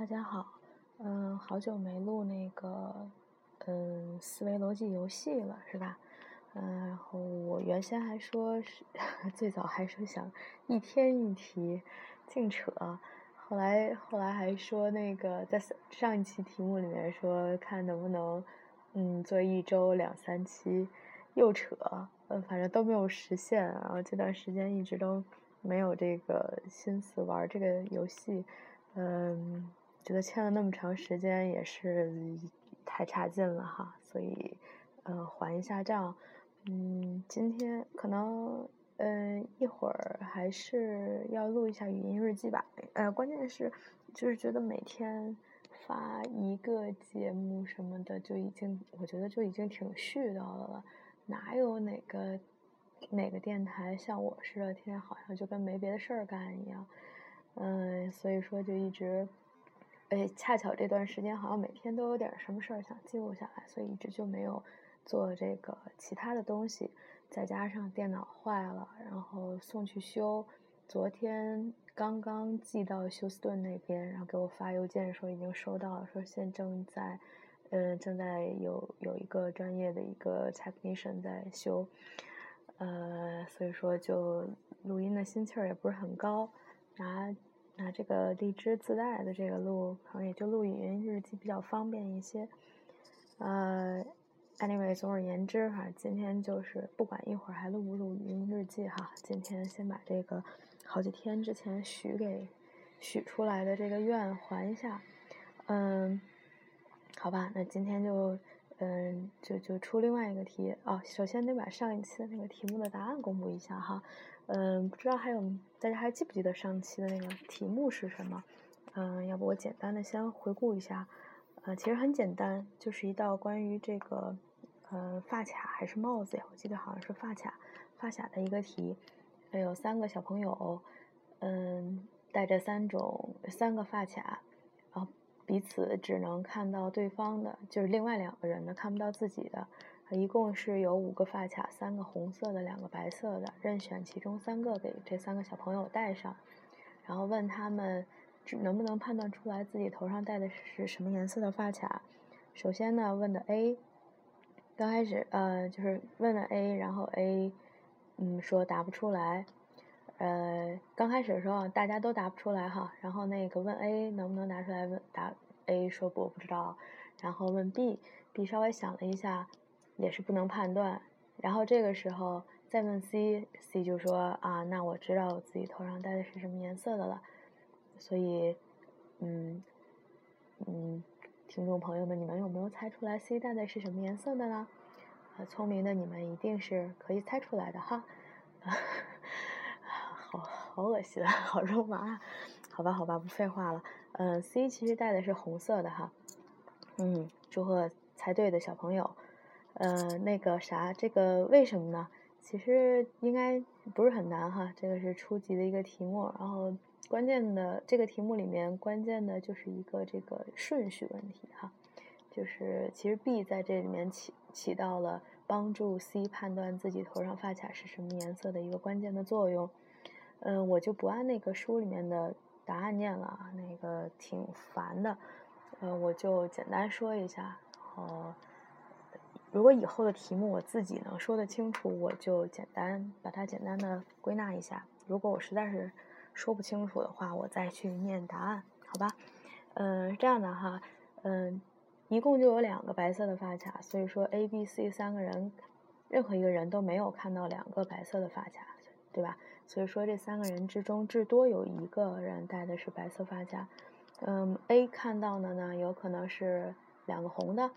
大家好，嗯，好久没录那个，嗯，思维逻辑游戏了，是吧？嗯，然后我原先还说是，最早还说想一天一题，净扯，后来后来还说那个在上一期题目里面说看能不能，嗯，做一周两三期，又扯，嗯，反正都没有实现，然后这段时间一直都没有这个心思玩这个游戏，嗯。觉得欠了那么长时间也是太差劲了哈，所以呃还一下账。嗯，今天可能嗯一会儿还是要录一下语音日记吧。呃，关键是就是觉得每天发一个节目什么的就已经我觉得就已经挺絮叨的了，哪有哪个哪个电台像我似的，天天好像就跟没别的事儿干一样。嗯，所以说就一直。哎，恰巧这段时间好像每天都有点什么事儿想记录下来，所以一直就没有做这个其他的东西。再加上电脑坏了，然后送去修，昨天刚刚寄到休斯顿那边，然后给我发邮件说已经收到了，说现正在，嗯，正在有有一个专业的一个 technician 在修，呃，所以说就录音的心气儿也不是很高，拿。那这个荔枝自带的这个录，可能也就录语音日记比较方便一些。呃，anyway，总而言之哈，今天就是不管一会儿还录不录语音日记哈，今天先把这个好几天之前许给许出来的这个愿还一下。嗯，好吧，那今天就嗯就就出另外一个题哦，首先得把上一期的那个题目的答案公布一下哈。嗯，不知道还有大家还记不记得上期的那个题目是什么？嗯，要不我简单的先回顾一下。呃，其实很简单，就是一道关于这个呃发卡还是帽子呀？我记得好像是发卡发卡的一个题。有三个小朋友，嗯，戴着三种三个发卡，然后彼此只能看到对方的，就是另外两个人呢看不到自己的。一共是有五个发卡，三个红色的，两个白色的，任选其中三个给这三个小朋友戴上，然后问他们能不能判断出来自己头上戴的是什么颜色的发卡。首先呢，问的 A，刚开始呃就是问了 A，然后 A 嗯说答不出来，呃刚开始的时候大家都答不出来哈，然后那个问 A 能不能答出来，问答 A 说不我不知道，然后问 B，B 稍微想了一下。也是不能判断，然后这个时候再问 C，C 就说啊，那我知道我自己头上戴的是什么颜色的了，所以，嗯，嗯，听众朋友们，你们有没有猜出来 C 戴的是什么颜色的呢？聪明的你们一定是可以猜出来的哈，好好恶心，好肉麻啊，好吧，好吧，不废话了，嗯，C 其实戴的是红色的哈，嗯，祝贺猜对的小朋友。呃，那个啥，这个为什么呢？其实应该不是很难哈，这个是初级的一个题目。然后关键的这个题目里面，关键的就是一个这个顺序问题哈，就是其实 B 在这里面起起到了帮助 C 判断自己头上发卡是什么颜色的一个关键的作用。嗯，我就不按那个书里面的答案念了，那个挺烦的。呃，我就简单说一下，然后。如果以后的题目我自己能说得清楚，我就简单把它简单的归纳一下。如果我实在是说不清楚的话，我再去念答案，好吧？嗯，这样的哈，嗯，一共就有两个白色的发卡，所以说 A、B、C 三个人，任何一个人都没有看到两个白色的发卡，对吧？所以说这三个人之中，至多有一个人戴的是白色发卡。嗯，A 看到的呢，有可能是两个红的。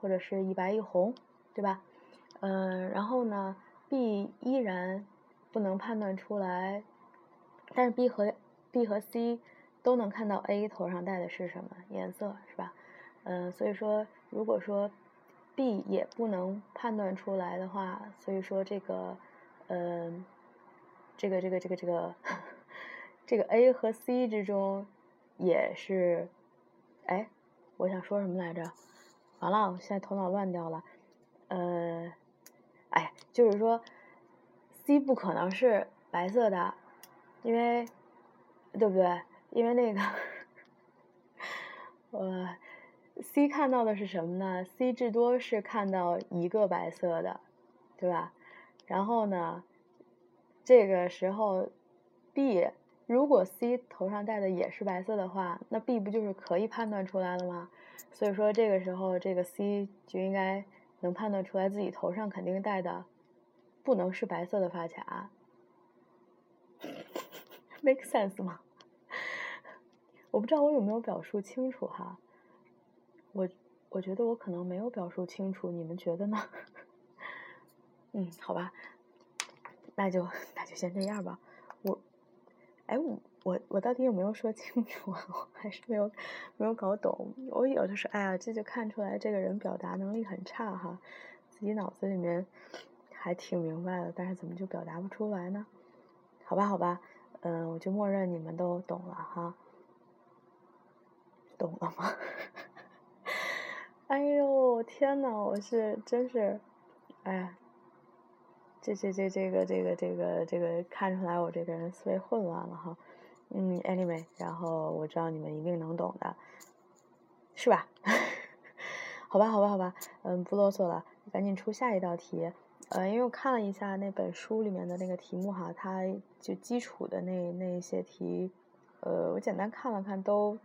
或者是一白一红，对吧？嗯，然后呢，B 依然不能判断出来，但是 B 和 B 和 C 都能看到 A 头上戴的是什么颜色，是吧？嗯，所以说，如果说 B 也不能判断出来的话，所以说这个，嗯，这个这个这个这个这个 A 和 C 之中也是，哎，我想说什么来着？完了，我现在头脑乱掉了。呃，哎，就是说，C 不可能是白色的，因为，对不对？因为那个，我 C 看到的是什么呢？C 至多是看到一个白色的，对吧？然后呢，这个时候 B 如果 C 头上戴的也是白色的话，那 B 不就是可以判断出来了吗？所以说这个时候这个 C 就应该能判断出来自己头上肯定戴的不能是白色的发卡，make sense 吗？我不知道我有没有表述清楚哈，我我觉得我可能没有表述清楚，你们觉得呢？嗯，好吧，那就那就先这样吧。我，哎，我我我到底有没有说清楚？我还是没有没有搞懂。我有的时候，哎呀，这就看出来这个人表达能力很差哈，自己脑子里面还挺明白的，但是怎么就表达不出来呢？好吧，好吧，嗯，我就默认你们都懂了哈。懂了吗？哎呦天呐，我是真是，哎，这这这这个这个这个这个看出来我这个人思维混乱了哈。嗯，anyway，然后我知道你们一定能懂的，是吧？好吧，好吧，好吧，嗯，不啰嗦了，赶紧出下一道题。呃，因为我看了一下那本书里面的那个题目哈，它就基础的那那一些题，呃，我简单看了看都。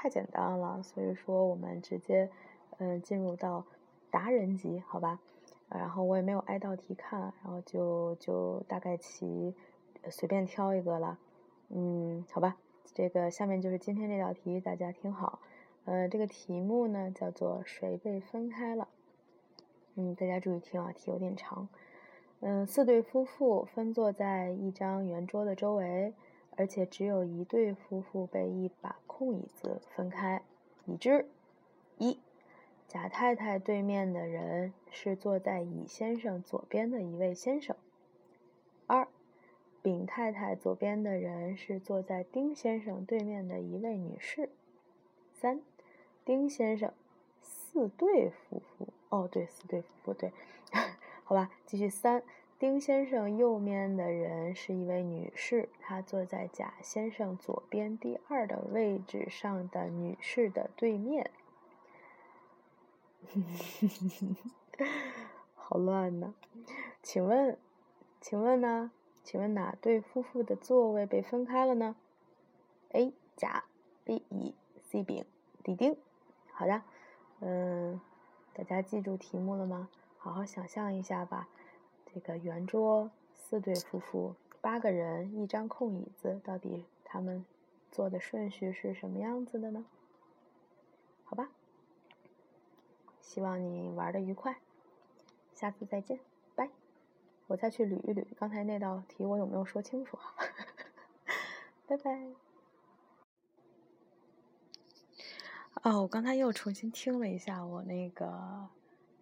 太简单了，所以说我们直接，嗯，进入到达人级，好吧？然后我也没有挨道题看，然后就就大概其随便挑一个了，嗯，好吧。这个下面就是今天这道题，大家听好。呃，这个题目呢叫做谁被分开了？嗯，大家注意听啊，题有点长。嗯，四对夫妇分坐在一张圆桌的周围。而且只有一对夫妇被一把空椅子分开。已知：一，甲太太对面的人是坐在乙先生左边的一位先生；二，丙太太左边的人是坐在丁先生对面的一位女士；三，丁先生四对夫妇。哦，对，四对夫妇，对，好吧，继续三。丁先生右面的人是一位女士，她坐在贾先生左边第二的位置上的女士的对面。好乱呢，请问，请问呢？请问哪对夫妇的座位被分开了呢？A 甲，B 乙，C 丙，D 丁。好的，嗯，大家记住题目了吗？好好想象一下吧。这个圆桌四对夫妇，八个人一张空椅子，到底他们坐的顺序是什么样子的呢？好吧，希望你玩的愉快，下次再见，拜。我再去捋一捋刚才那道题，我有没有说清楚啊？拜拜。哦，我刚才又重新听了一下我那个，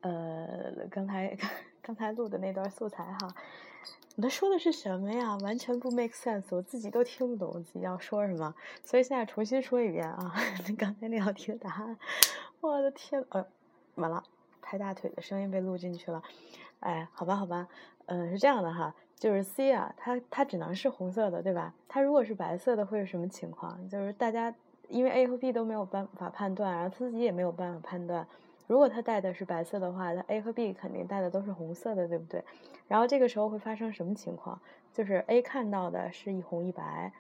呃，刚才。刚才录的那段素材哈，他说的是什么呀？完全不 make sense，我自己都听不懂自己要说什么，所以现在重新说一遍啊！刚才那道题的答案，我的天，呃，完了，拍大腿的声音被录进去了。哎，好吧，好吧，嗯，是这样的哈，就是 C 啊，它它只能是红色的，对吧？它如果是白色的会是什么情况？就是大家因为 A 和 B 都没有办法判断，然后自己也没有办法判断。如果他带的是白色的话，那 A 和 B 肯定带的都是红色的，对不对？然后这个时候会发生什么情况？就是 A 看到的是一红一白，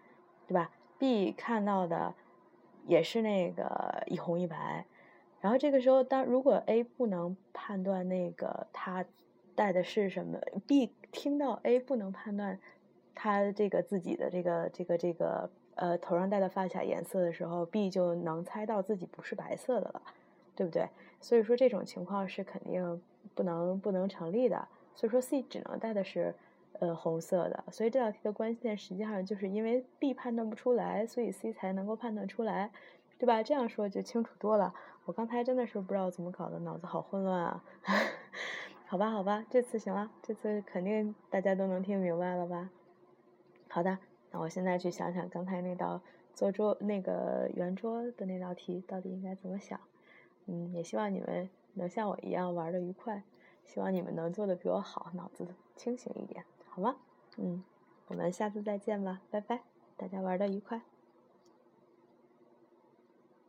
对吧？B 看到的也是那个一红一白。然后这个时候，当如果 A 不能判断那个他带的是什么，B 听到 A 不能判断他这个自己的这个这个这个呃头上戴的发卡颜色的时候，B 就能猜到自己不是白色的了，对不对？所以说这种情况是肯定不能不能成立的。所以说 C 只能戴的是呃红色的。所以这道题的关键实际上就是因为 B 判断不出来，所以 C 才能够判断出来，对吧？这样说就清楚多了。我刚才真的是不知道怎么搞的，脑子好混乱啊。好吧，好吧，这次行了，这次肯定大家都能听明白了吧？好的，那我现在去想想刚才那道做桌那个圆桌的那道题到底应该怎么想。嗯，也希望你们能像我一样玩的愉快，希望你们能做的比我好，脑子清醒一点，好吗？嗯，我们下次再见吧，拜拜，大家玩的愉快。